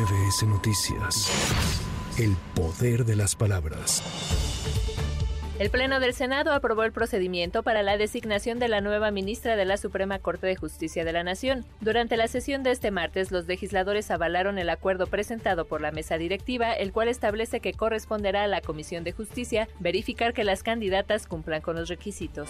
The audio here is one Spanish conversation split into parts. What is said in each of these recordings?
MBS Noticias. El poder de las palabras. El Pleno del Senado aprobó el procedimiento para la designación de la nueva ministra de la Suprema Corte de Justicia de la Nación. Durante la sesión de este martes, los legisladores avalaron el acuerdo presentado por la mesa directiva, el cual establece que corresponderá a la Comisión de Justicia verificar que las candidatas cumplan con los requisitos.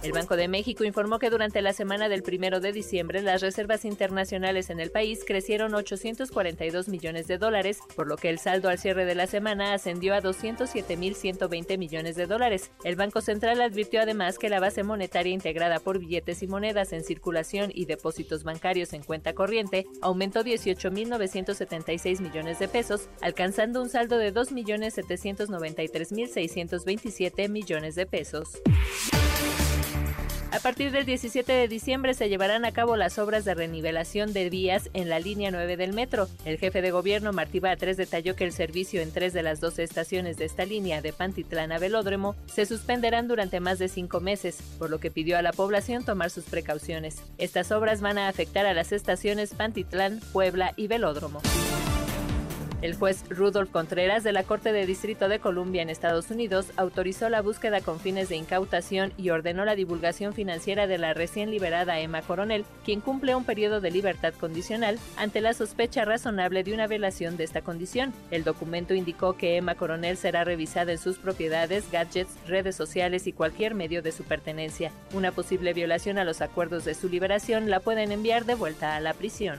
El Banco de México informó que durante la semana del primero de diciembre las reservas internacionales en el país crecieron 842 millones de dólares, por lo que el saldo al cierre de la semana ascendió a 207.120 millones de dólares. El Banco Central advirtió además que la base monetaria integrada por billetes y monedas en circulación y depósitos bancarios en cuenta corriente aumentó 18.976 millones de pesos, alcanzando un saldo de 2.793.627 millones de pesos. A partir del 17 de diciembre se llevarán a cabo las obras de renivelación de vías en la línea 9 del metro. El jefe de gobierno Martí Batres detalló que el servicio en tres de las 12 estaciones de esta línea de Pantitlán a Velódromo se suspenderán durante más de cinco meses, por lo que pidió a la población tomar sus precauciones. Estas obras van a afectar a las estaciones Pantitlán, Puebla y Velódromo. El juez Rudolf Contreras de la Corte de Distrito de Columbia en Estados Unidos autorizó la búsqueda con fines de incautación y ordenó la divulgación financiera de la recién liberada Emma Coronel, quien cumple un periodo de libertad condicional ante la sospecha razonable de una violación de esta condición. El documento indicó que Emma Coronel será revisada en sus propiedades, gadgets, redes sociales y cualquier medio de su pertenencia. Una posible violación a los acuerdos de su liberación la pueden enviar de vuelta a la prisión.